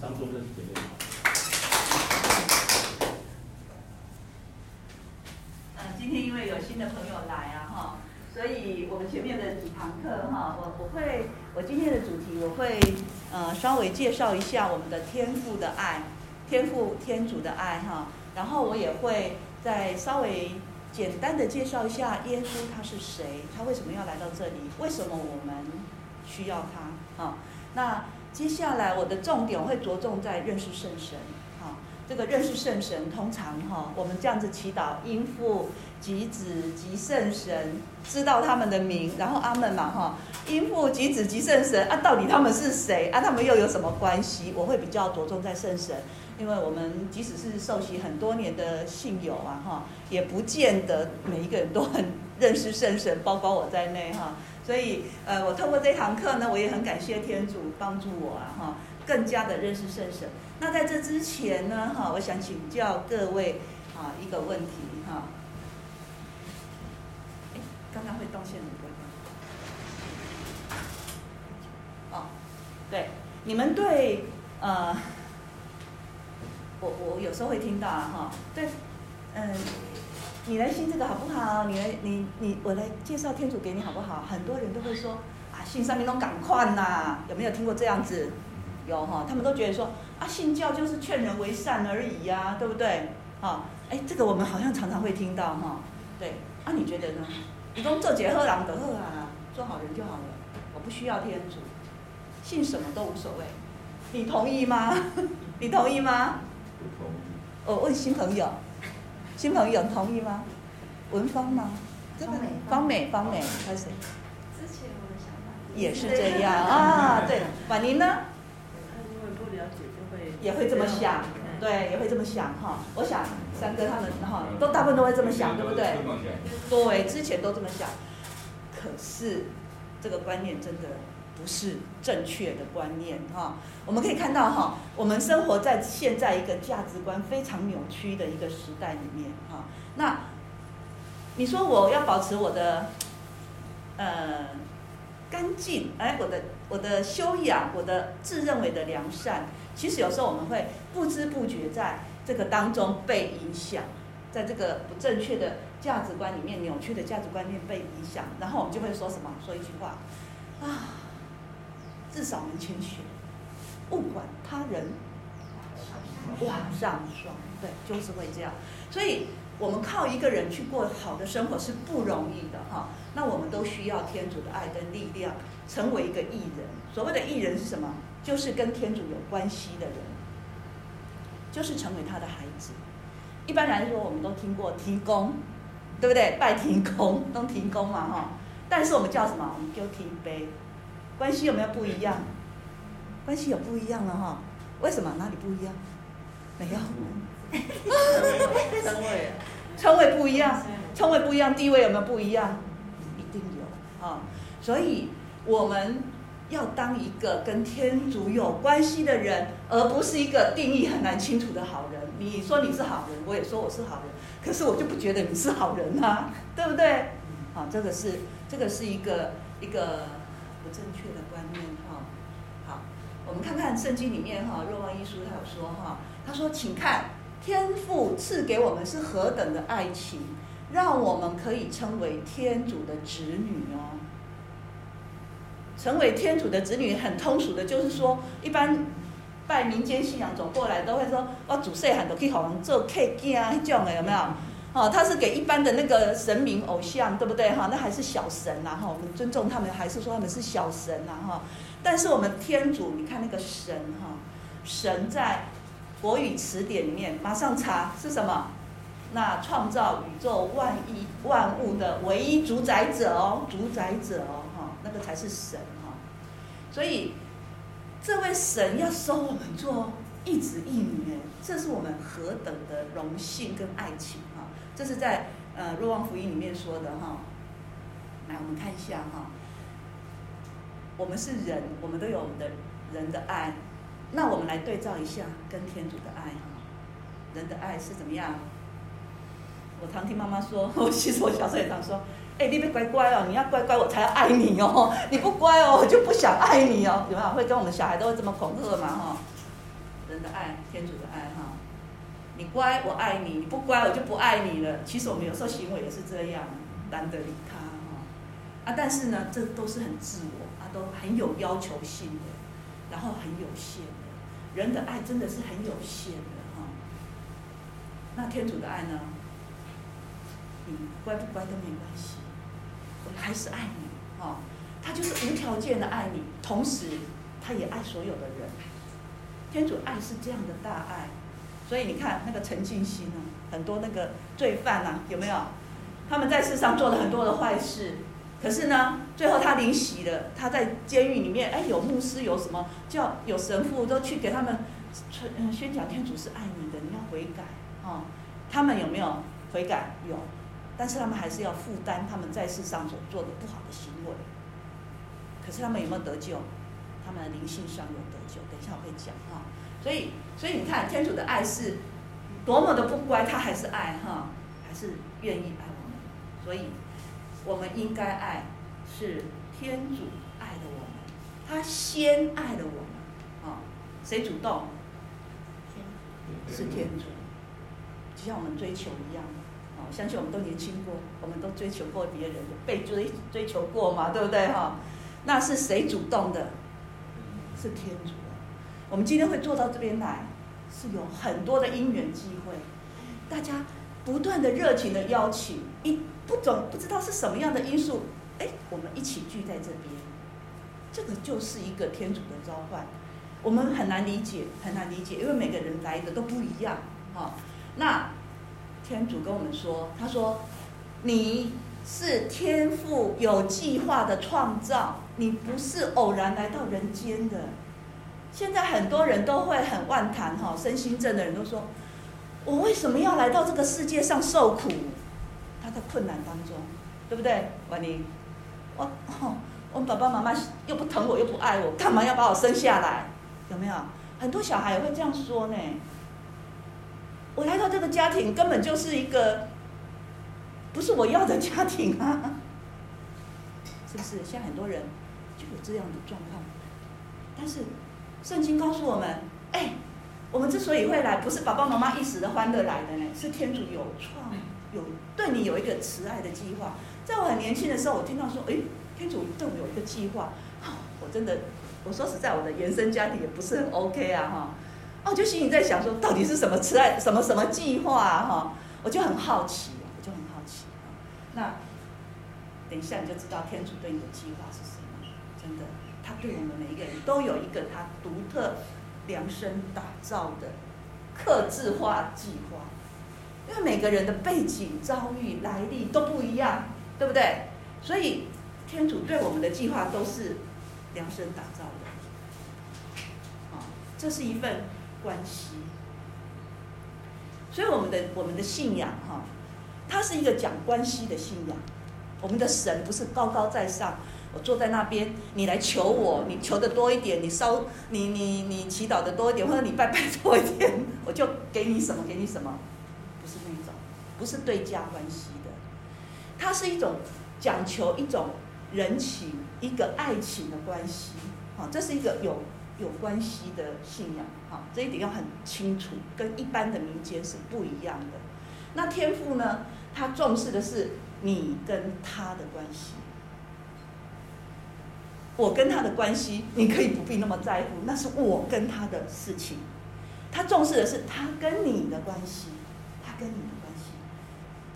张宗正姐妹，今天因为有新的朋友来啊，哈，所以我们前面的几堂课哈，我我会，我今天的主题我会呃稍微介绍一下我们的天赋的爱，天赋天主的爱哈，然后我也会再稍微简单的介绍一下耶稣他是谁，他为什么要来到这里，为什么我们需要他啊？那接下来我的重点会着重在认识圣神。这个认识圣神，通常哈，我们这样子祈祷，因父及子及圣神，知道他们的名，然后阿门嘛哈，因父及子及圣神啊，到底他们是谁啊？他们又有什么关系？我会比较着重在圣神，因为我们即使是受洗很多年的信友啊哈，也不见得每一个人都很认识圣神，包括我在内哈。所以呃，我透过这堂课呢，我也很感谢天主帮助我啊哈，更加的认识圣神。那在这之前呢，哈，我想请教各位啊一个问题哈。哎，刚刚会动线很多哦，对，你们对呃，我我有时候会听到啊哈，对，嗯，你来信这个好不好？你来你你我来介绍天主给你好不好？很多人都会说啊，信上面都赶快呐，有没有听过这样子？有哈，他们都觉得说。啊，信教就是劝人为善而已呀，对不对？啊，哎，这个我们好像常常会听到哈。对，啊，你觉得呢？你说做杰赫朗德赫啊，做好人就好了，我不需要天主，信什么都无所谓。你同意吗？你同意吗？不同意。我问新朋友，新朋友同意吗？文芳吗？方美，方美，方美，还是谁？之前我的想法也是这样啊。对，婉宁呢不了解就会？也会这么想，对，也会这么想哈。我想三哥他们哈，都大部分都会这么想，对不对？对，之前都这么想。可是这个观念真的不是正确的观念哈。我们可以看到哈，我们生活在现在一个价值观非常扭曲的一个时代里面哈。那你说我要保持我的呃干净，哎，我的我的修养，我的自认为的良善。其实有时候我们会不知不觉在这个当中被影响，在这个不正确的价值观里面、扭曲的价值观念被影响，然后我们就会说什么？说一句话啊，至少能谦虚，不管他人往上霜，对，就是会这样。所以，我们靠一个人去过好的生活是不容易的哈。那我们都需要天主的爱跟力量，成为一个义人。所谓的义人是什么？就是跟天主有关系的人，就是成为他的孩子。一般来说，我们都听过提供，对不对？拜天公，都提供嘛，哈。但是我们叫什么？我们叫天父。关系有没有不一样？关系有不一样了哈。为什么？哪里不一样？没有。称谓，称谓不一样，称谓不一样，地位有没有不一样？一定有啊。所以我们。要当一个跟天主有关系的人，而不是一个定义很难清楚的好人。你说你是好人，我也说我是好人，可是我就不觉得你是好人啊，对不对？啊，这个是这个是一个一个正确的观念哈。好，我们看看圣经里面哈，若望一书他有说哈，他说，请看天父赐给我们是何等的爱情，让我们可以称为天主的子女哦。成为天主的子女，很通俗的，就是说，一般拜民间信仰走过来，都会说，我祖先很多去好像做客家啊，这种的有没有？哦，他是给一般的那个神明偶像，对不对？哈，那还是小神呐，哈，我们尊重他们，还是说他们是小神呐，哈。但是我们天主，你看那个神哈，神在国语词典里面马上查是什么？那创造宇宙万亿万物的唯一主宰者哦，主宰者哦。哈那个才是神哈，所以这位神要收我们做一子一女，这是我们何等的荣幸跟爱情！这是在呃若望福音里面说的哈。来，我们看一下哈，我们是人，我们都有我们的人的爱，那我们来对照一下跟天主的爱哈。人的爱是怎么样？我常听妈妈说，我其实我小时候也常说。哎，你别乖乖哦，你要乖乖，我才要爱你哦。你不乖哦，我就不想爱你哦。有没有会跟我们小孩都会这么恐吓嘛？哈，人的爱，天主的爱。你乖，我爱你；你不乖，我就不爱你了。其实我们有时候行为也是这样，懒得理他哈。啊，但是呢，这都是很自我啊，都很有要求性的，然后很有限的。人的爱真的是很有限的哈。那天主的爱呢？你乖不乖都没关系，我还是爱你哈。他就是无条件的爱你，同时他也爱所有的人。天主爱是这样的大爱。所以你看那个陈进兴啊，很多那个罪犯啊，有没有？他们在世上做了很多的坏事，可是呢，最后他临洗了，他在监狱里面，哎，有牧师，有什么叫有神父都去给他们宣宣讲天主是爱你的，你要悔改啊、哦。他们有没有悔改？有，但是他们还是要负担他们在世上所做的不好的行为。可是他们有没有得救？他们的灵性上有得救。等一下我会讲哈。哦所以，所以你看，天主的爱是多么的不乖，他还是爱哈，还是愿意爱我们。所以，我们应该爱，是天主爱的我们，他先爱的我们啊。谁主动？天是天主，就像我们追求一样啊。相信我们都年轻过，我们都追求过别人，被追追求过嘛，对不对哈？那是谁主动的？是天主。我们今天会坐到这边来，是有很多的因缘机会，大家不断的热情的邀请，一不总不知道是什么样的因素，哎，我们一起聚在这边，这个就是一个天主的召唤，我们很难理解，很难理解，因为每个人来的都不一样，哈。那天主跟我们说，他说，你是天父有计划的创造，你不是偶然来到人间的。现在很多人都会很万谈哈，身心症的人都说：“我为什么要来到这个世界上受苦？”他在困难当中，对不对？婉妮，我我爸爸妈妈又不疼我，又不爱我，干嘛要把我生下来？有没有？很多小孩也会这样说呢。我来到这个家庭根本就是一个不是我要的家庭啊，是不是？现在很多人就有这样的状况，但是。圣经告诉我们，哎，我们之所以会来，不是爸爸妈妈一时的欢乐来的呢，是天主有创有对你有一个慈爱的计划。在我很年轻的时候，我听到说，哎，天主对我有一个计划，我真的，我说实在，我的原生家庭也不是很 OK 啊，哈，哦，我就心里在想说，到底是什么慈爱，什么什么计划啊，哈，我就很好奇，我就很好奇。那等一下你就知道天主对你的计划是什么，对我们每一个人都有一个他独特量身打造的客制化计划，因为每个人的背景、遭遇、来历都不一样，对不对？所以天主对我们的计划都是量身打造的。好，这是一份关系。所以我们的我们的信仰哈，它是一个讲关系的信仰。我们的神不是高高在上。我坐在那边，你来求我，你求的多一点，你烧，你你你祈祷的多一点，或者你拜拜多一点，我就给你什么，给你什么，不是那种，不是对价关系的，它是一种讲求一种人情，一个爱情的关系，好，这是一个有有关系的信仰，好，这一点要很清楚，跟一般的民间是不一样的。那天父呢，他重视的是你跟他的关系。我跟他的关系，你可以不必那么在乎，那是我跟他的事情。他重视的是他跟你的关系，他跟你的关系，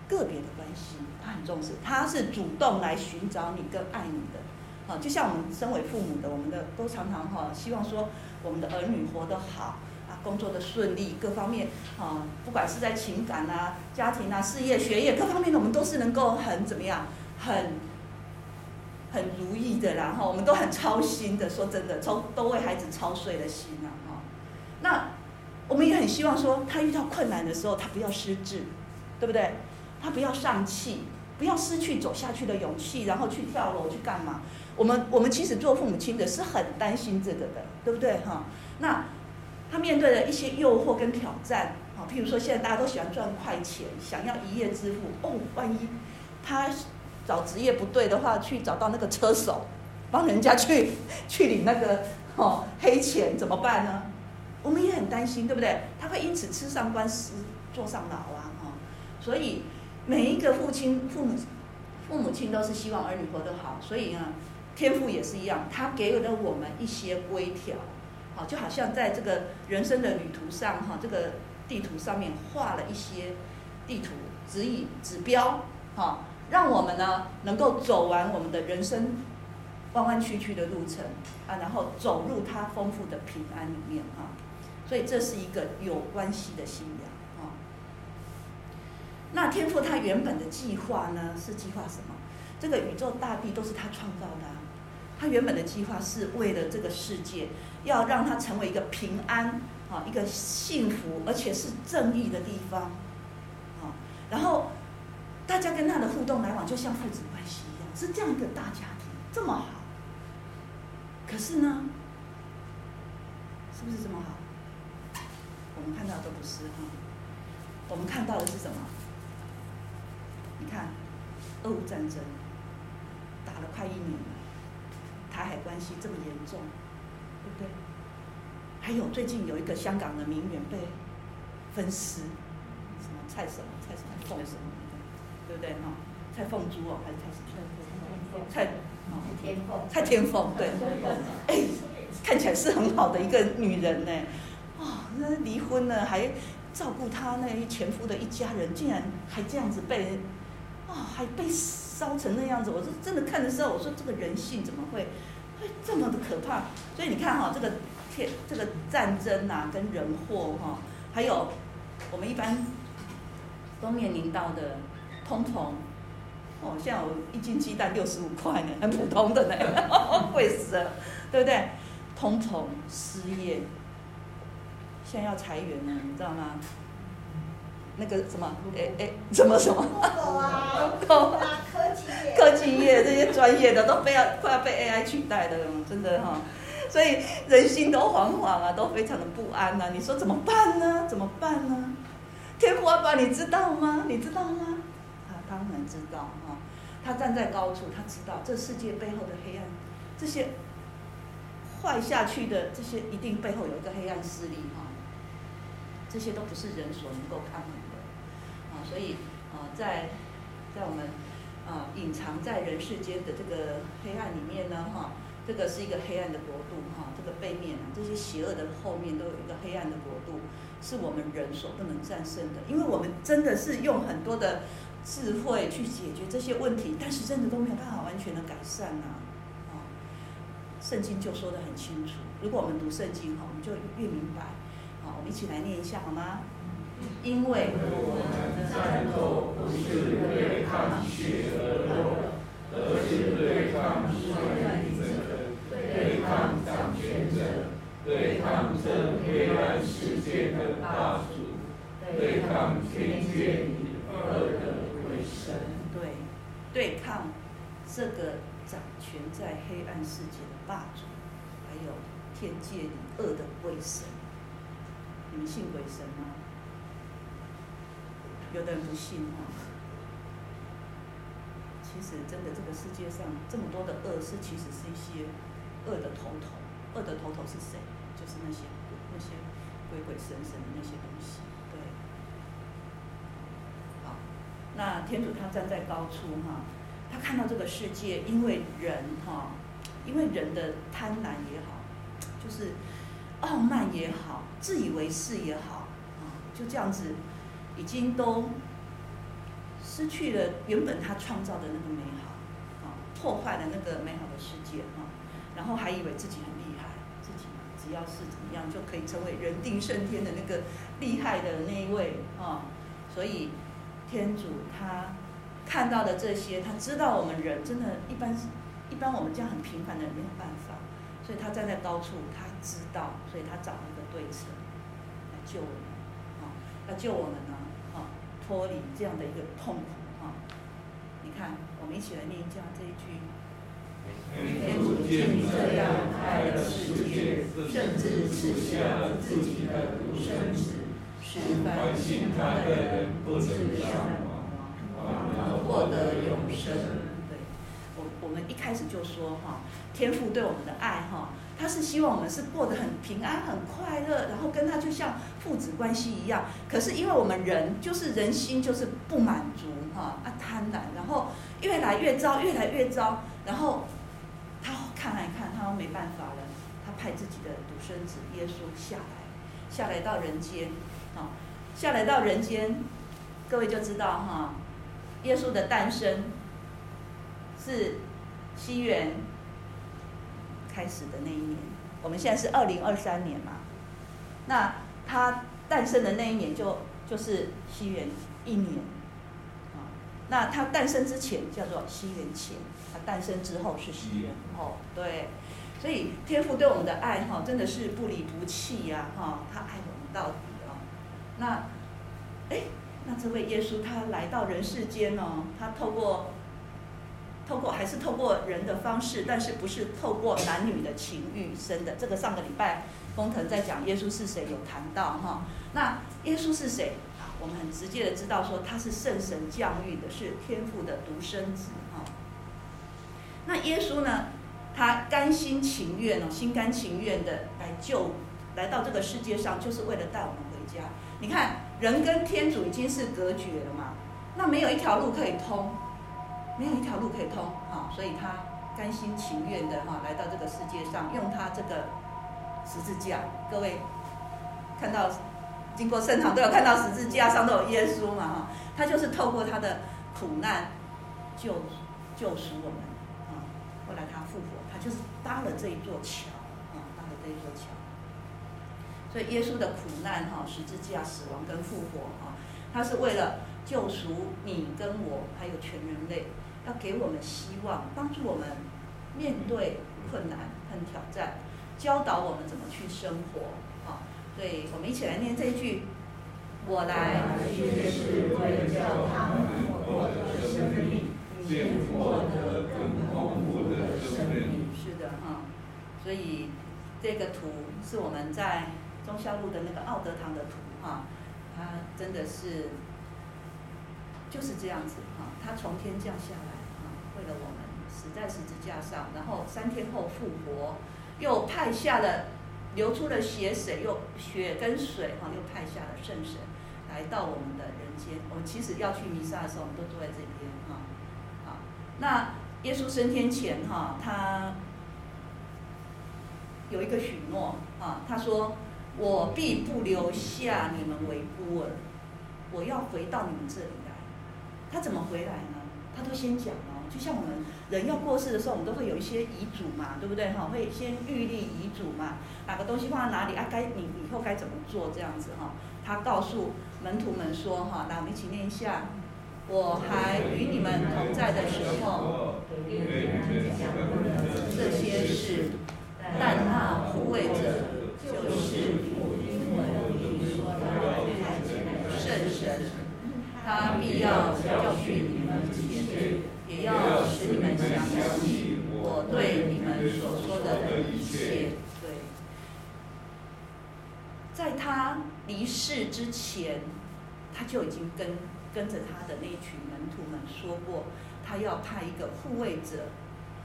个别的关系，他很重视。他是主动来寻找你跟爱你的。啊，就像我们身为父母的，我们的都常常哈，希望说我们的儿女活得好啊，工作的顺利，各方面啊，不管是在情感啊、家庭啊、事业、学业各方面的，我们都是能够很怎么样，很。很如意的，然后我们都很操心的。说真的，操都为孩子操碎了心啊，哈。那我们也很希望说，他遇到困难的时候，他不要失志，对不对？他不要丧气，不要失去走下去的勇气，然后去跳楼去干嘛？我们我们其实做父母亲的是很担心这个的，对不对？哈。那他面对的一些诱惑跟挑战，啊，譬如说现在大家都喜欢赚快钱，想要一夜致富，哦，万一他。找职业不对的话，去找到那个车手，帮人家去 去领那个哦黑钱怎么办呢？我们也很担心，对不对？他会因此吃上官司，坐上牢啊，哈、所以每一个父亲、父母、父母亲都是希望儿女活得好，所以呢，天父也是一样，他给了我们一些规条，好，就好像在这个人生的旅途上，哈，这个地图上面画了一些地图指引、指标，哈，让我们呢能够走完我们的人生。弯弯曲曲的路程啊，然后走入他丰富的平安里面啊，所以这是一个有关系的信仰啊。那天父他原本的计划呢，是计划什么？这个宇宙大地都是他创造的啊，他原本的计划是为了这个世界，要让它成为一个平安啊，一个幸福而且是正义的地方啊。然后大家跟他的互动来往，就像父子关系一样，是这样一个大家庭，这么好。可是呢，是不是这么好？我们看到的都不是哈，我们看到的是什么？你看，俄乌战争打了快一年了，台海关系这么严重，对不对？还有最近有一个香港的名媛被分尸，什么蔡什么蔡什么凤什么，对不对哈？蔡凤珠哦，还是蔡什么？蔡。蔡天凤，蔡天凤，对，哎，看起来是很好的一个女人呢，啊、哦，那离婚了还照顾她那前夫的一家人，竟然还这样子被，啊、哦，还被烧成那样子，我是真的看的时候，我说这个人性怎么会会这么的可怕？所以你看哈、哦，这个天这个战争啊，跟人祸哈、哦，还有我们一般都面临到的通膨。哦，像我一斤鸡蛋六十五块呢，很普通的呢，贵死了，对不对？通膨、失业，现在要裁员呢，你知道吗？那个什么，哎哎，什么什么？啊，科技业，科技业这些专业的都被要快要被 AI 取代的，真的哈、哦。所以人心都惶惶啊，都非常的不安呐、啊。你说怎么办呢？怎么办呢？天父阿爸，你知道吗？你知道吗？他当然知道哈，他站在高处，他知道这世界背后的黑暗，这些坏下去的这些一定背后有一个黑暗势力哈，这些都不是人所能够抗衡的啊，所以啊，在在我们啊隐藏在人世间的这个黑暗里面呢哈，这个是一个黑暗的国度哈，这个背面啊，这些邪恶的后面都有一个黑暗的国度，是我们人所不能战胜的，因为我们真的是用很多的。智慧去解决这些问题，但是真的都没有办法完全的改善呐、啊。哦，圣经就说得很清楚。如果我们读圣经哈，我们就越明白。好，我们一起来念一下好吗？因为我们的战斗不是对抗血和肉，而是对抗权力者，对抗掌权者，对抗这黑暗世界的霸主，对抗天界里恶的。神对对抗这个掌权在黑暗世界的霸主，还有天界里恶的鬼神，你们信鬼神吗？有的人不信哈。其实真的这个世界上这么多的恶是，其实是一些恶的头头。恶的头头是谁？就是那些那些鬼鬼神神的那些东西。对。好那天主他站在高处哈，他看到这个世界，因为人哈，因为人的贪婪也好，就是傲慢也好，自以为是也好，啊，就这样子，已经都失去了原本他创造的那个美好，啊，破坏了那个美好的世界哈，然后还以为自己很厉害，自己只要是怎么样就可以成为人定胜天的那个厉害的那一位啊，所以。天主他看到的这些，他知道我们人真的，一般，一般我们这样很平凡的人没有办法，所以他站在高处，他知道，所以他找了一个对策来救我们，啊，要救我们呢，啊，脱离这样的一个痛苦，啊，你看，我们一起来念一下这一句：天主见这样爱了世界，甚至赐下了自己的独生子。使凡信他的人不至丧获得永生。对，我我们一开始就说哈，天父对我们的爱哈，他是希望我们是过得很平安、很快乐，然后跟他就像父子关系一样。可是因为我们人就是人心就是不满足哈啊贪婪，然后越来越糟，越来越糟。然后他看来看，他说没办法了，他派自己的独生子耶稣下来，下来到人间，啊，下来到人间，各位就知道哈，耶稣的诞生是西元。开始的那一年，我们现在是二零二三年嘛，那他诞生的那一年就就是西元一年，啊，那他诞生之前叫做西元前，他诞生之后是西元后，对，所以天父对我们的爱哈真的是不离不弃呀，哈，他爱我们到底啊，那，哎，那这位耶稣他来到人世间哦，他透过。透过还是透过人的方式，但是不是透过男女的情欲生的。这个上个礼拜工藤在讲耶稣是谁有谈到哈。那耶稣是谁？我们很直接的知道说他是圣神降育的，是天父的独生子哈。那耶稣呢？他甘心情愿哦，心甘情愿的来救，来到这个世界上，就是为了带我们回家。你看，人跟天主已经是隔绝了嘛，那没有一条路可以通。没有一条路可以通，哈，所以他甘心情愿的哈来到这个世界上，用他这个十字架。各位看到经过圣堂都有看到十字架上都有耶稣嘛，哈，他就是透过他的苦难救救赎我们，啊，后来他复活，他就是搭了这一座桥，啊，搭了这一座桥。所以耶稣的苦难哈，十字架死亡跟复活哈，他是为了救赎你跟我还有全人类。要给我们希望，帮助我们面对困难和挑战，教导我们怎么去生活。好，所以我们一起来念这一句：我来，却是为了叫他们获得生命，并获得更丰富的生命。是的，哈。所以这个图是我们在忠孝路的那个奥德堂的图，哈，它真的是就是这样子，哈，它从天降下来。为了我们死在十字架上，然后三天后复活，又派下了流出了血水，又血跟水哈，又派下了圣神来到我们的人间。我们其实要去弥撒的时候，我们都坐在这边哈。好，那耶稣升天前哈，他有一个许诺啊，他说：“我必不留下你们为孤儿，我要回到你们这里来。”他怎么回来呢？他都先讲了。就像我们人要过世的时候，我们都会有一些遗嘱嘛，对不对？哈，会先预立遗嘱嘛，哪个东西放在哪里啊？该你以后该怎么做这样子哈？他告诉门徒们说哈，来我们一起念一下：我还与你们同在的时候，这些事，但那护卫者离世之前，他就已经跟跟着他的那群门徒们说过，他要派一个护卫者，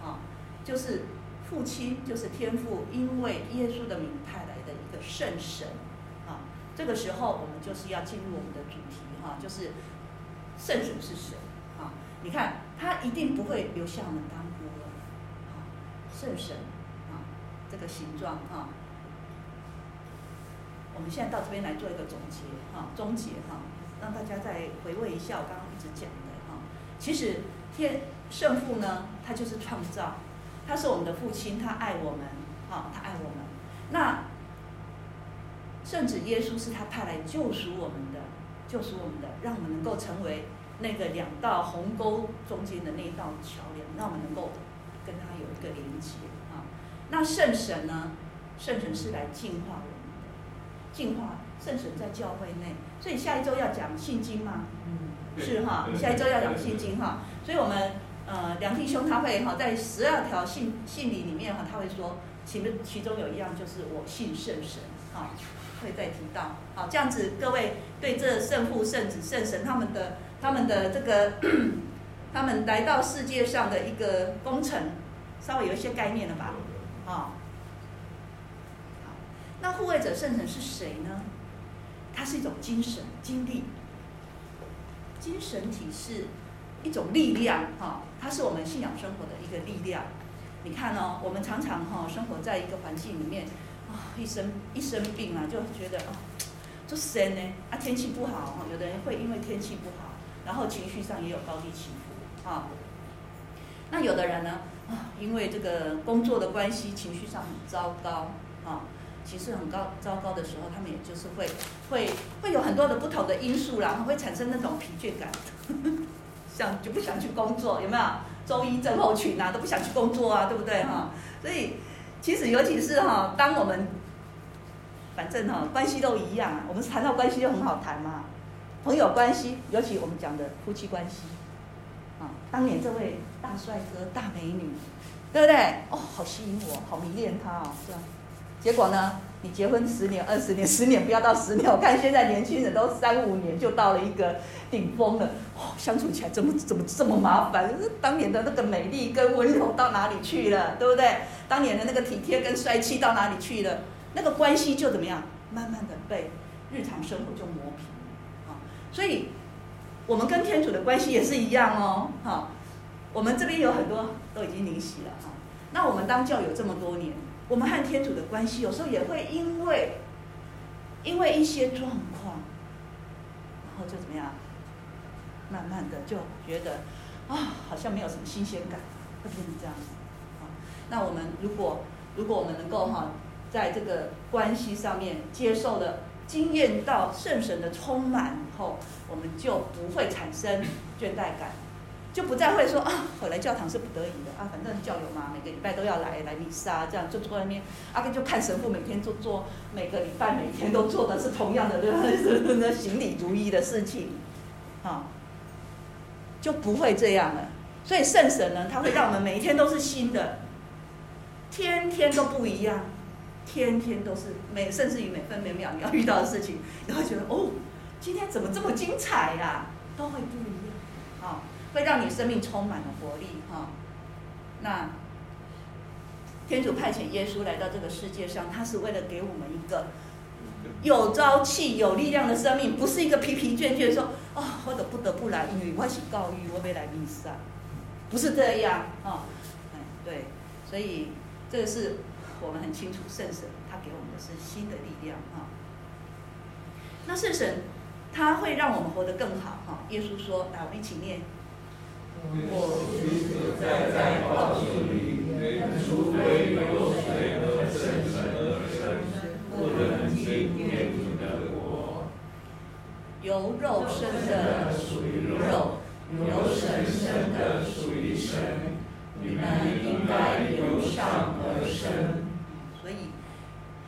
啊，就是父亲，就是天父，因为耶稣的名派来的一个圣神，啊，这个时候我们就是要进入我们的主题，哈，就是圣神是谁？啊，你看。他一定不会留下我们当孤儿，啊，圣神，啊，这个形状，啊，我们现在到这边来做一个总结，哈，终结，哈，让大家再回味一下我刚刚一直讲的，哈，其实天圣父呢，他就是创造，他是我们的父亲，他爱我们，哈，他爱我们，那圣子耶稣是他派来救赎我们的，救赎我们的，让我们能够成为。那个两道鸿沟中间的那一道桥梁，让我们能够跟他有一个连接啊。那圣神呢？圣神是来净化我们，净化圣神在教会内。所以下一周要讲信经吗？嗯，是哈。下一周要讲信经哈。所以我们呃梁弟兄他会哈在十二条信信里里面哈，他会说其中其中有一样就是我信圣神哈，会再提到。好，这样子各位对这圣父、圣子、圣神他们的。他们的这个，他们来到世界上的一个工程，稍微有一些概念了吧？啊，那护卫者圣神是谁呢？它是一种精神、精力、精神体是一种力量，哈，它是我们信仰生活的一个力量。你看哦，我们常常哈生活在一个环境里面，啊，一生一生病啊，就觉得啊，就神呢，啊，天气不好哈，有的人会因为天气不好，然后情绪上也有高低起伏啊。那有的人呢，啊，因为这个工作的关系，情绪上很糟糕啊。其实很高糟糕的时候，他们也就是会会会有很多的不同的因素，然后会产生那种疲倦感，想就不想去工作，有没有？周一症候群啊，都不想去工作啊，对不对哈？所以其实尤其是哈，当我们反正哈关系都一样，我们谈到关系就很好谈嘛，朋友关系，尤其我们讲的夫妻关系啊，当年这位大帅哥大美女，对不对？哦，好吸引我，好迷恋他哦，这样。结果呢？你结婚十年、二十年、十年不要到十年，我看现在年轻人都三五年就到了一个顶峰了。哦，相处起来怎么怎么这么麻烦？当年的那个美丽跟温柔到哪里去了？对不对？当年的那个体贴跟帅气到哪里去了？那个关系就怎么样？慢慢的被日常生活就磨平。啊，所以我们跟天主的关系也是一样哦。哈，我们这边有很多都已经灵洗了哈。那我们当教友这么多年。我们和天主的关系有时候也会因为，因为一些状况，然后就怎么样，慢慢的就觉得啊，好像没有什么新鲜感，会变成这样子。啊那我们如果如果我们能够哈，在这个关系上面接受了、经验到圣神的充满以后，我们就不会产生倦怠感。就不再会说啊，我来教堂是不得已的啊，反正教友嘛，每个礼拜都要来来弥撒，这样就坐在那边，阿、啊、就看神父每天做做，每个礼拜每天都做的是同样的，对吧？那行礼如仪的事情，啊，就不会这样了。所以圣神呢，他会让我们每一天都是新的，天天都不一样，天天都是每甚至于每分每秒你要遇到的事情，你会觉得哦，今天怎么这么精彩呀、都会不一，会让你生命充满了活力，哈。那天主派遣耶稣来到这个世界上，他是为了给我们一个有朝气、有力量的生命，不是一个疲疲倦倦说哦，或者不得不来，因为我是教育，我没来弥撒，不是这样啊。哎，对，所以这个是我们很清楚，圣神他给我们的是新的力量，哈。那圣神他会让我们活得更好，哈。耶稣说：“来，我们一起念。”我实实在在告诉你，除非有水和圣神而生，不能进天主的国。由肉身的属于肉，由神身的属于神。你们应该由上而生。所以，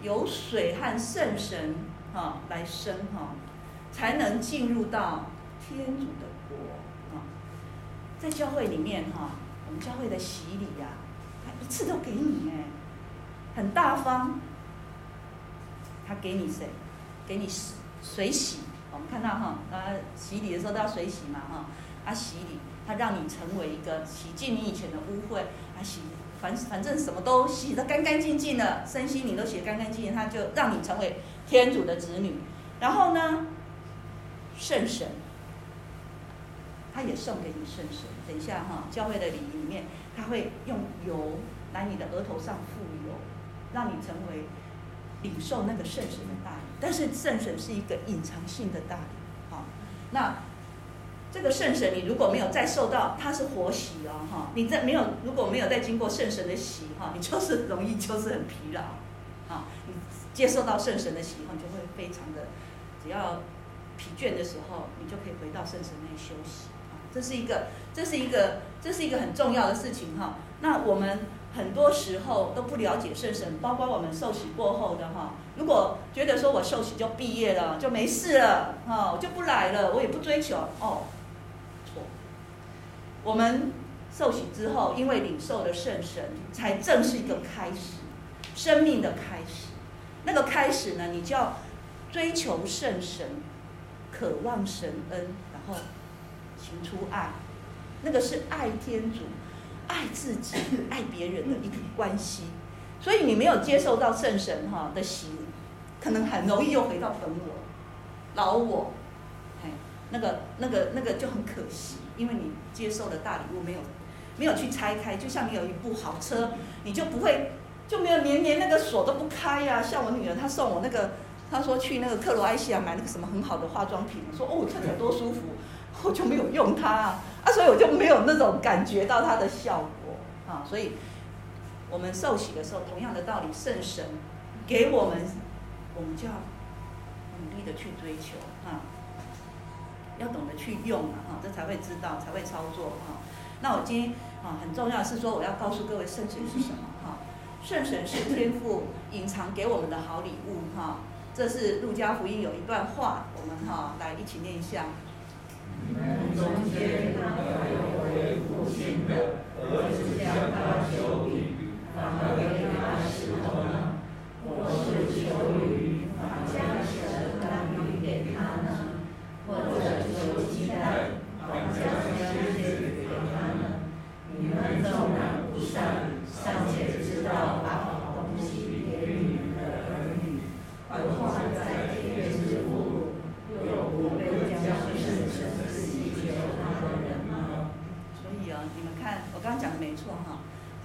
由水和圣神哈来生哈，才能进入到天主的。在教会里面哈，我们教会的洗礼呀，他一次都给你哎，很大方。他给你谁？给你水洗。我们看到哈，啊洗礼的时候都要水洗嘛哈，啊洗礼，他让你成为一个洗净你以前的污秽，啊洗，反反正什么都洗得干干净净的，身心灵都洗得干干净净，他就让你成为天主的子女。然后呢，圣神。他也送给你圣神。等一下哈，教会的礼仪里面，他会用油来你的额头上傅油，让你成为领受那个圣神的大礼。但是圣神是一个隐藏性的大礼，好，那这个圣神你如果没有再受到，它是活洗哦，哈，你在没有如果没有再经过圣神的洗哈，你就是容易就是很疲劳，啊，你接受到圣神的洗后，你就会非常的，只要疲倦的时候，你就可以回到圣神那里休息。这是一个，这是一个，这是一个很重要的事情哈。那我们很多时候都不了解圣神，包括我们受洗过后的哈。如果觉得说我受洗就毕业了，就没事了，哈，我就不来了，我也不追求哦，错。我们受洗之后，因为领受了圣神，才正是一个开始，生命的开始。那个开始呢，你就要追求圣神，渴望神恩，然后。行出爱，那个是爱天主、爱自己、爱别人的一个关系。所以你没有接受到圣神哈的洗礼可能很容易又回到本我、老我，哎，那个、那个、那个就很可惜，因为你接受的大礼物没有没有去拆开，就像你有一部好车，你就不会就没有年年那个锁都不开呀、啊。像我女儿，她送我那个，她说去那个克罗埃西亚买那个什么很好的化妆品，我说哦，看起来多舒服，我就没有用它啊，啊，所以我就没有那种感觉到它的效果啊，所以。我们受洗的时候，同样的道理，圣神给我们，我们就要努力的去追求啊，要懂得去用啊，哈，这才会知道，才会操作哈。那我今天啊，很重要是说，我要告诉各位，圣神是什么哈？圣神是天父隐藏给我们的好礼物哈。这是路加福音有一段话，我们哈来一起念一下。你们中间哪有为父亲的儿子向他求礼？反给他石头呢？或是求鱼，反将蛇当鱼给他呢？或者求鸡蛋，反将蝎子给他呢？你们纵然不善，尚且知道把好东西给你们的儿女，何况在天之父，又不会将圣神赐给求他的人吗？所以啊，你们看，我刚刚讲的没错哈。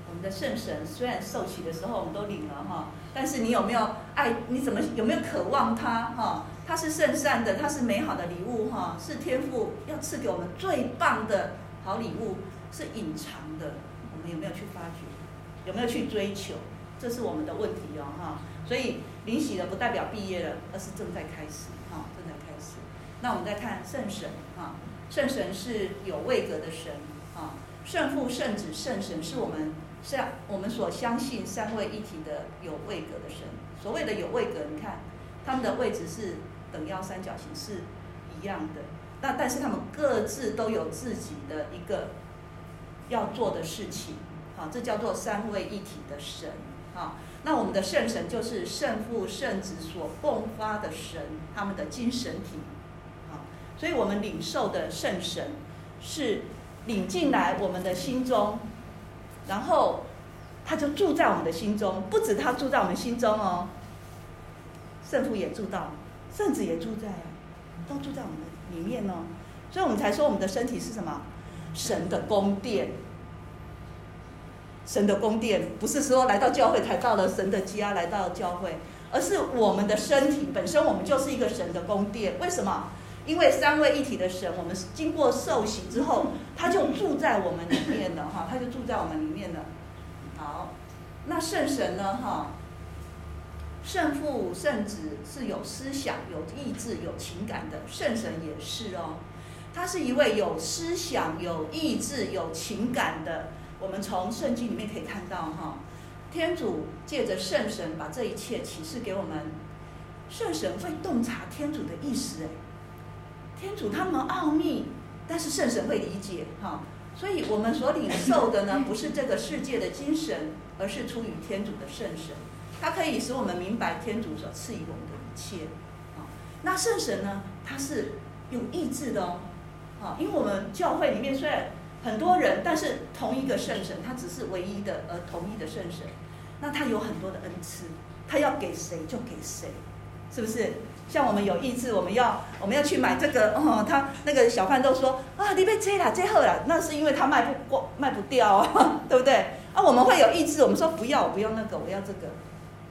我们的圣神虽然受洗的时候我们都领了哈，但是你有没有爱？你怎么有没有渴望他哈？他是圣善的，他是美好的礼物哈，是天父要赐给我们最棒的好礼物，是隐藏的。我们有没有去发掘？有没有去追求？这是我们的问题哦哈。所以领洗了不代表毕业了，而是正在开始哈，正在开始。那我们再看圣神哈，圣神是有位格的神啊，圣父、圣子、圣神是我们。是啊，我们所相信三位一体的有位格的神。所谓的有位格，你看他们的位置是等腰三角形，是一样的。那但是他们各自都有自己的一个要做的事情，好，这叫做三位一体的神。好，那我们的圣神就是圣父、圣子所迸发的神，他们的精神体。好，所以我们领受的圣神是领进来我们的心中。然后，他就住在我们的心中，不止他住在我们心中哦，圣父也住到，圣子也住在啊，都住在我们的里面哦，所以我们才说我们的身体是什么？神的宫殿。神的宫殿不是说来到教会才到了神的家，来到教会，而是我们的身体本身，我们就是一个神的宫殿。为什么？因为三位一体的神，我们经过受洗之后，他就住在我们里面了哈，他就住在我们里面了。好，那圣神呢哈？圣父、圣子是有思想、有意志、有情感的，圣神也是哦。他是一位有思想、有意志、有情感的。我们从圣经里面可以看到哈，天主借着圣神把这一切启示给我们。圣神会洞察天主的意思哎。天主他们奥秘，但是圣神会理解哈，所以我们所领受的呢，不是这个世界的精神，而是出于天主的圣神，它可以使我们明白天主所赐予我们的一切。啊那圣神呢，它是有意志的哦，啊，因为我们教会里面虽然很多人，但是同一个圣神，它只是唯一的而同一的圣神，那它有很多的恩赐，它要给谁就给谁，是不是？像我们有意志，我们要我们要去买这个哦，他那个小贩都说啊，你被追了，追后了，那是因为他卖不过，卖不掉啊，对不对？啊，我们会有意志，我们说不要，我不要那个，我要这个，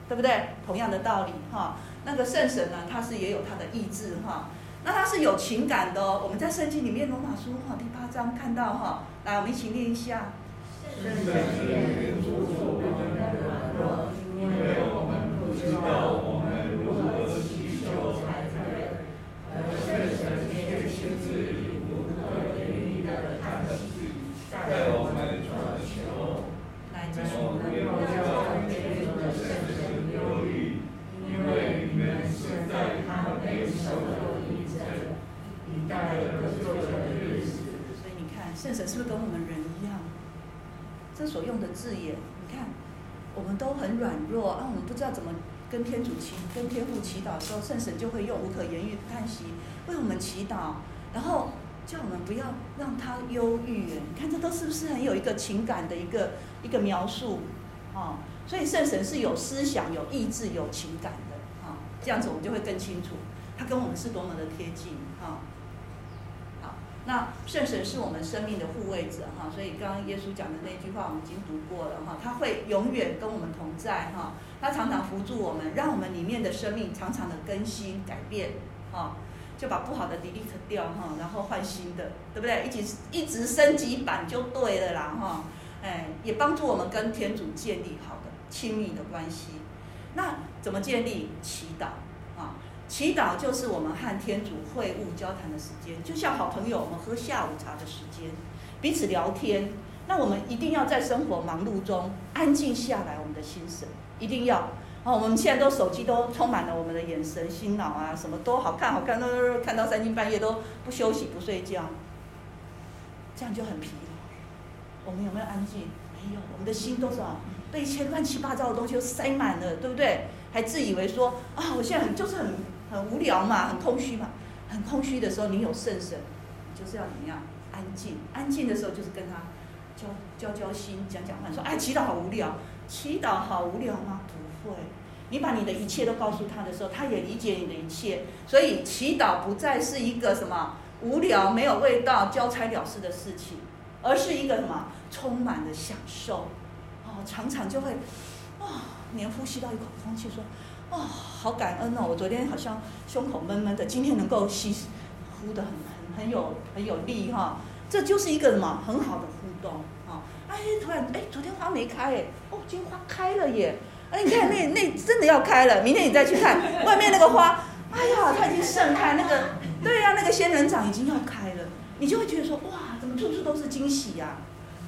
对不对？同样的道理哈，那个圣神呢，他是也有他的意志哈，那他是有情感的哦。我们在圣经里面罗马书哈第八章看到哈，来，我们一起念一下。圣圣神是不是跟我们人一样？这所用的字眼，你看，我们都很软弱啊，我们不知道怎么跟天主祈、跟天父祈祷的时候，圣神就会用无可言喻的叹息为我们祈祷，然后叫我们不要让他忧郁。你看，这都是不是很有一个情感的一个一个描述啊？所以圣神是有思想、有意志、有情感的啊。这样子我们就会更清楚，他跟我们是多么的贴近。那圣神是我们生命的护卫者哈，所以刚刚耶稣讲的那句话我们已经读过了哈，他会永远跟我们同在哈，他常常扶助我们，让我们里面的生命常常的更新改变哈，就把不好的 delete 掉哈，然后换新的，对不对？一直一直升级版就对了啦哈，哎，也帮助我们跟天主建立好的亲密的关系。那怎么建立祈祷？祈祷就是我们和天主会晤交谈的时间，就像好朋友我们喝下午茶的时间，彼此聊天。那我们一定要在生活忙碌中安静下来，我们的心神一定要。哦，我们现在都手机都充满了我们的眼神、心脑啊，什么都好看好看，都看到三更半夜都不休息不睡觉，这样就很疲劳。我们有没有安静？没有，我们的心都是啊。被一些乱七八糟的东西塞满了，对不对？还自以为说啊，我现在很就是很很无聊嘛，很空虚嘛，很空虚的时候，你有圣神，就是要怎么样？安静，安静的时候就是跟他交交交心，讲讲话。说哎，祈祷好无聊，祈祷好无聊吗？不会，你把你的一切都告诉他的时候，他也理解你的一切。所以祈祷不再是一个什么无聊、没有味道、交差了事的事情，而是一个什么充满了享受。哦常常就会，啊，连呼吸到一口空气，说，啊，好感恩哦！我昨天好像胸口闷闷的，今天能够吸，呼的很很很有很有力哈，这就是一个什么很好的互动啊！哎，突然哎，昨天花没开哎，哦，今天花开了耶！哎，你看那 那真的要开了，明天你再去看外面那个花，哎呀，它已经盛开，那个对呀，那个仙人掌已经要开了，你就会觉得说，哇，怎么处处都是惊喜呀？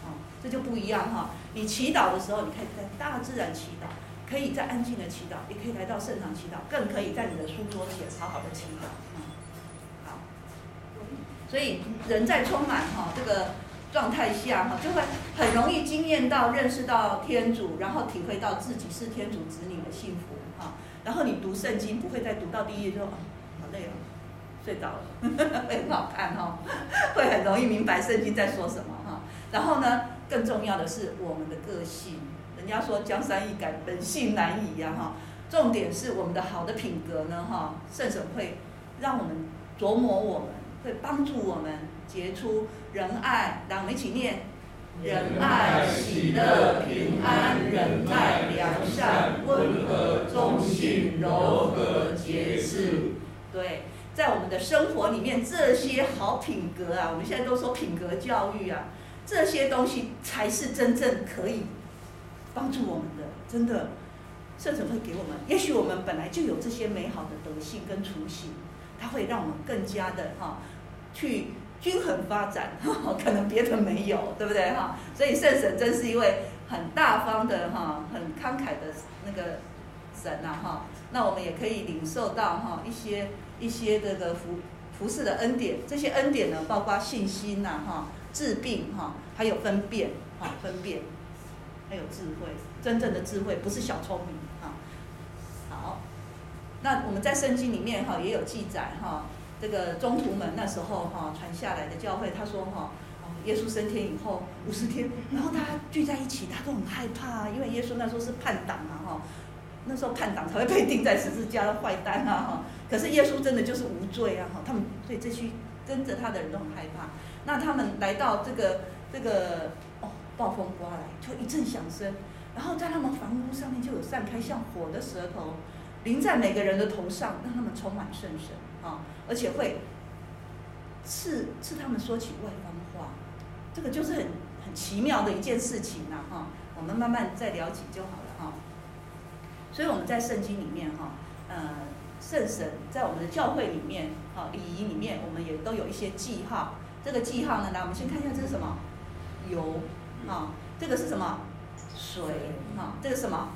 啊，这就不一样哈。你祈祷的时候，你可以在大自然祈祷，可以在安静的祈祷，也可以来到圣堂祈祷，更可以在你的书桌前好好的祈祷。嗯，好。所以人在充满哈这个状态下哈，就会很容易经验到认识到天主，然后体会到自己是天主子女的幸福哈。然后你读圣经不会再读到第一页就好累了，睡着了，会很好看哈，会很容易明白圣经在说什么哈。然后呢？更重要的是我们的个性，人家说江山易改，本性难移呀哈。重点是我们的好的品格呢哈，圣神会让我们琢磨，我们会帮助我们结出仁爱。让我们一起念：仁爱、喜乐、平安、忍耐、良善、温和、忠信、柔和、节制。对，在我们的生活里面，这些好品格啊，我们现在都说品格教育啊。这些东西才是真正可以帮助我们的，真的，圣神会给我们。也许我们本来就有这些美好的德性跟雏形，它会让我们更加的哈，去均衡发展。可能别的没有，对不对哈？所以圣神真是一位很大方的哈，很慷慨的那个神呐哈。那我们也可以领受到哈一些一些这个服服侍的恩典。这些恩典呢，包括信心呐哈。治病哈，还有分辨哈，分辨，还有智慧，真正的智慧不是小聪明哈。好，那我们在圣经里面哈也有记载哈，这个中途门那时候哈传下来的教会，他说哈，耶稣升天以后五十天，然后大家聚在一起，他都很害怕，因为耶稣那时候是叛党嘛哈，那时候叛党才会被钉在十字架的坏蛋啊哈，可是耶稣真的就是无罪啊哈，他们对这些跟着他的人都很害怕。那他们来到这个这个，暴风刮来，就一阵响声，然后在他们房屋上面就有散开像火的舌头，淋在每个人的头上，让他们充满圣神啊，而且会刺刺他们说起外邦话，这个就是很很奇妙的一件事情呐哈，我们慢慢再了解就好了哈。所以我们在圣经里面哈，呃，圣神在我们的教会里面，哈，礼仪里面，我们也都有一些记号。这个记号呢，来，我们先看一下这是什么？油啊，这个是什么？水啊，这个是什么？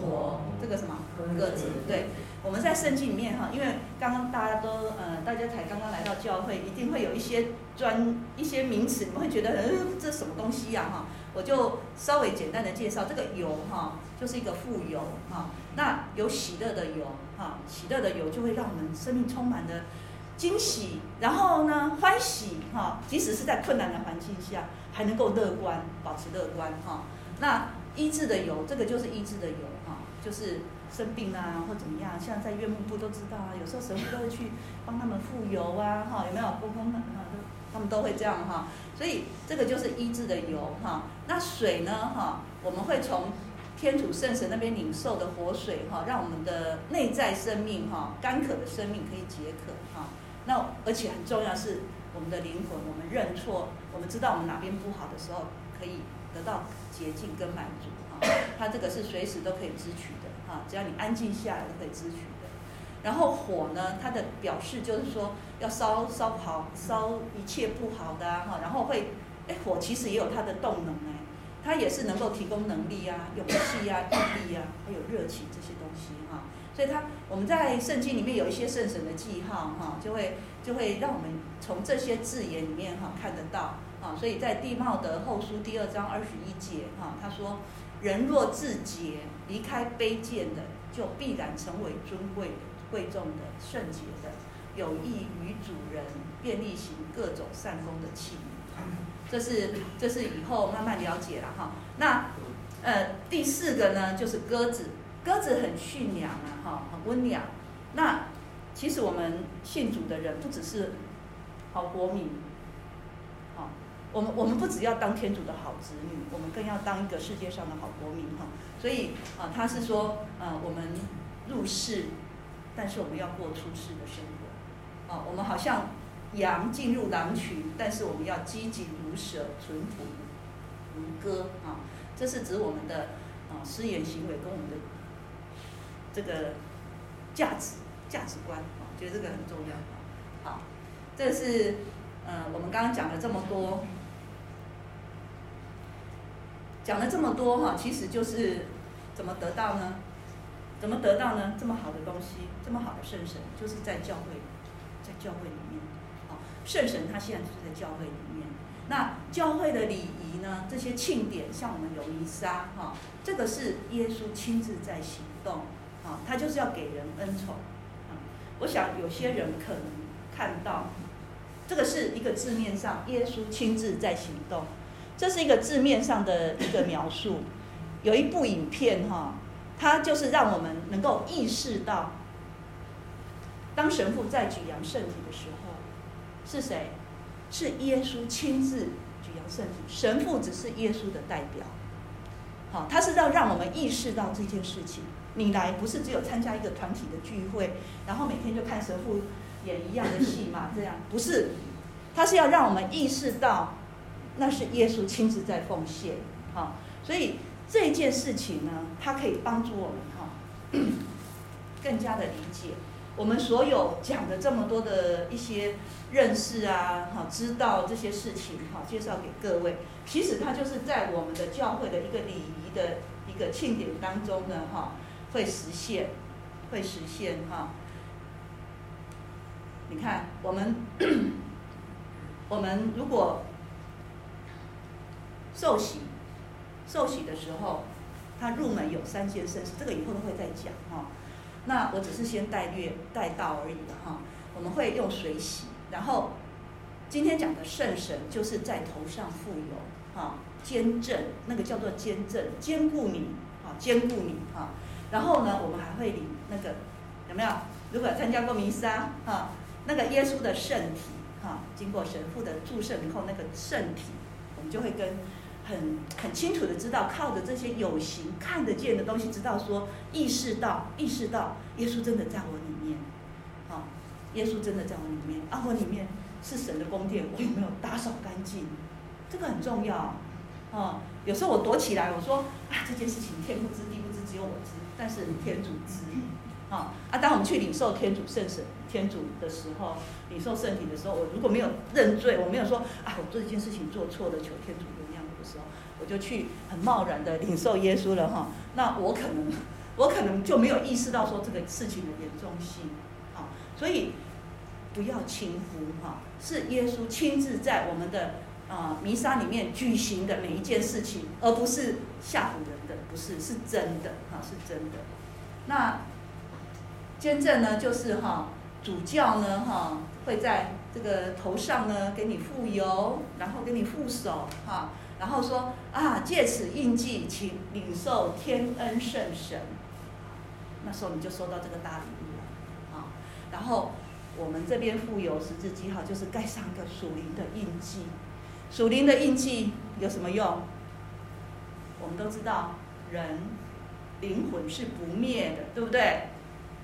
火，这个什么？鸽子。对，我们在圣经里面哈，因为刚刚大家都呃，大家才刚刚来到教会，一定会有一些专一些名词，你们会觉得嗯，这什么东西呀哈？我就稍微简单的介绍，这个油哈，就是一个富油哈，那有喜乐的油哈，喜乐的油就会让我们生命充满的。惊喜，然后呢，欢喜哈，即使是在困难的环境下，还能够乐观，保持乐观哈。那医治的油，这个就是医治的油哈，就是生病啊或怎么样，像在院牧部都知道啊，有时候神父都会去帮他们傅油啊，哈，有没有？沟通的啊，他们都会这样哈。所以这个就是医治的油哈。那水呢哈，我们会从天主圣神那边领受的活水哈，让我们的内在生命哈，干渴的生命可以解渴。那而且很重要是我们的灵魂，我们认错，我们知道我们哪边不好的时候，可以得到洁净跟满足哈。它这个是随时都可以支取的哈，只要你安静下来都可以支取的。然后火呢，它的表示就是说要烧烧不好，烧一切不好的哈。然后会，哎，火其实也有它的动能哎，它也是能够提供能力啊、勇气啊、毅力啊，还有热情这些东西。所以他我们在圣经里面有一些圣神的记号哈，就会就会让我们从这些字眼里面哈看得到啊。所以在弟茂德后书第二章二十一节哈，他说：人若自洁，离开卑贱的，就必然成为尊贵的。贵重的、圣洁的，有益于主人，便利行各种善功的器皿。这是这是以后慢慢了解了哈。那呃第四个呢，就是鸽子。鸽子很驯良啊，哈，很温良。那其实我们信主的人，不只是好国民，好，我们我们不只要当天主的好子女，我们更要当一个世界上的好国民哈。所以啊，他是说，呃，我们入世。但是我们要过出世的生活，啊，我们好像羊进入狼群，但是我们要积极如蛇，淳朴如鸽啊，这是指我们的啊私言行为跟我们的这个价值价值观啊，觉得这个很重要啊。好，这是呃我们刚刚讲了这么多，讲了这么多哈，其实就是怎么得到呢？怎么得到呢？这么好的东西，这么好的圣神，就是在教会，在教会里面。好，圣神他现在就是在教会里面。那教会的礼仪呢？这些庆典，像我们有弥撒，哈，这个是耶稣亲自在行动，啊，他就是要给人恩宠。我想有些人可能看到，这个是一个字面上，耶稣亲自在行动，这是一个字面上的一个描述。有一部影片，哈。他就是让我们能够意识到，当神父在举扬圣体的时候，是谁？是耶稣亲自举扬圣体，神父只是耶稣的代表。好，他是要让我们意识到这件事情。你来不是只有参加一个团体的聚会，然后每天就看神父演一样的戏嘛，这样不是。他是要让我们意识到，那是耶稣亲自在奉献。好，所以。这件事情呢，它可以帮助我们哈，更加的理解我们所有讲的这么多的一些认识啊，哈，知道这些事情哈，介绍给各位。其实它就是在我们的教会的一个礼仪的一个庆典当中呢，哈，会实现，会实现哈。你看，我们我们如果受洗。受洗的时候，他入门有三件圣事，这个以后都会再讲哈。那我只是先带略带到而已哈。我们会用水洗，然后今天讲的圣神就是在头上附有哈，坚振那个叫做坚振，坚固你啊，坚固你哈。然后呢，我们还会领那个有没有？如果参加过弥撒哈，那个耶稣的圣体哈，经过神父的祝圣以后，那个圣体我们就会跟。很很清楚的知道，靠着这些有形看得见的东西，知道说意识到意识到耶稣真的在我里面，啊，耶稣真的在我里面啊，我里面是神的宫殿，我有没有打扫干净？这个很重要，啊，有时候我躲起来，我说啊，这件事情天不知，只有我知，但是天主知，啊啊，当我们去领受天主圣神天主的时候，领受圣体的时候，我如果没有认罪，我没有说啊，我这件事情做错了，求天主原谅的。时候，我就去很贸然的领受耶稣了哈。那我可能，我可能就没有意识到说这个事情的严重性啊。所以不要轻忽哈，是耶稣亲自在我们的啊弥撒里面举行的每一件事情，而不是吓唬人的，不是，是真的哈，是真的。那坚振呢，就是哈主教呢哈会在这个头上呢给你附油，然后给你傅手哈。然后说啊，借此印记，请领受天恩圣神。那时候你就收到这个大礼物了，啊，然后我们这边附有十字记号，就是盖上一个属灵的印记。属灵的印记有什么用？我们都知道，人灵魂是不灭的，对不对？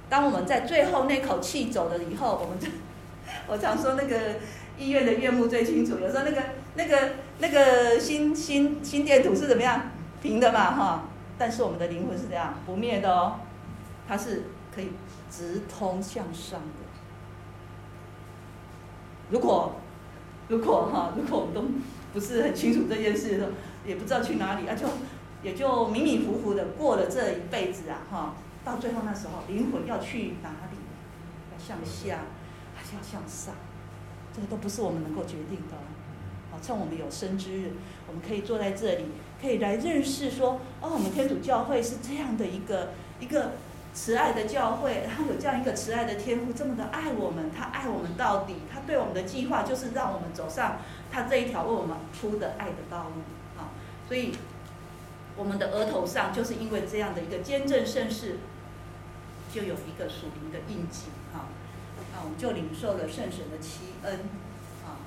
当我们在最后那口气走了以后，我们就，我常说那个医院的院牧最清楚，有时候那个那个那个心心心电图是怎么样？平的嘛，哈。但是我们的灵魂是这样不灭的哦，它是可以直通向上的。如果如果哈，如果我们都不是很清楚这件事的时候，也不知道去哪里啊，就也就迷迷糊糊的过了这一辈子啊，哈。到最后那时候，灵魂要去哪里？要向下还是要向上？这个都不是我们能够决定的。好，趁我们有生之日，我们可以坐在这里。可以来认识说，哦，我们天主教会是这样的一个一个慈爱的教会，然后有这样一个慈爱的天父，这么的爱我们，他爱我们到底，他对我们的计划就是让我们走上他这一条为我们铺的爱的道路，啊，所以我们的额头上就是因为这样的一个坚贞圣事，就有一个属灵的印记，哈，那我们就领受了圣神的七恩，啊，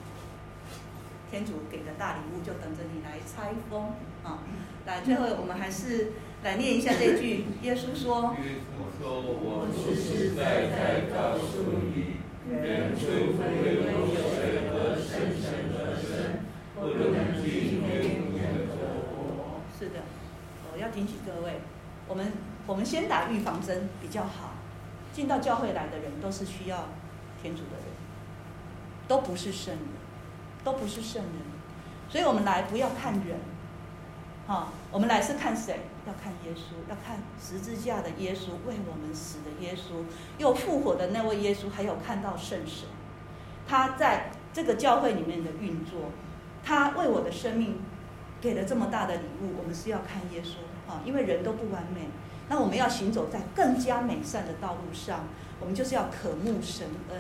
天主给的大礼物就等着你来拆封。啊，来，最后我们还是来念一下这句。耶稣说：“耶稣说，我实实在在告诉你，人除非有水和圣神而生，不能进天主的国。”是的，我要提醒各位，我们我们先打预防针比较好。进到教会来的人都是需要天主的人，都不是圣人，都不是圣人，所以我们来不要看人。好、哦，我们来是看谁？要看耶稣，要看十字架的耶稣，为我们死的耶稣，又复活的那位耶稣，还有看到圣神，他在这个教会里面的运作，他为我的生命给了这么大的礼物，我们是要看耶稣啊，因为人都不完美，那我们要行走在更加美善的道路上，我们就是要渴慕神恩，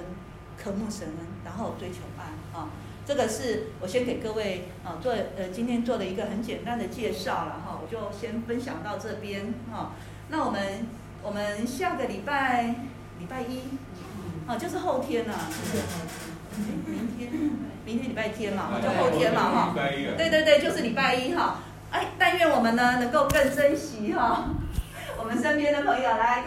渴慕神恩，然后追求爱啊。这个是我先给各位啊做呃今天做的一个很简单的介绍了哈，我就先分享到这边哈。那我们我们下个礼拜礼拜一，啊就是后天呐，明天明天礼拜天嘛，就后天嘛哈。对对对，就是礼拜一哈。哎，但愿我们呢能够更珍惜哈我们身边的朋友来。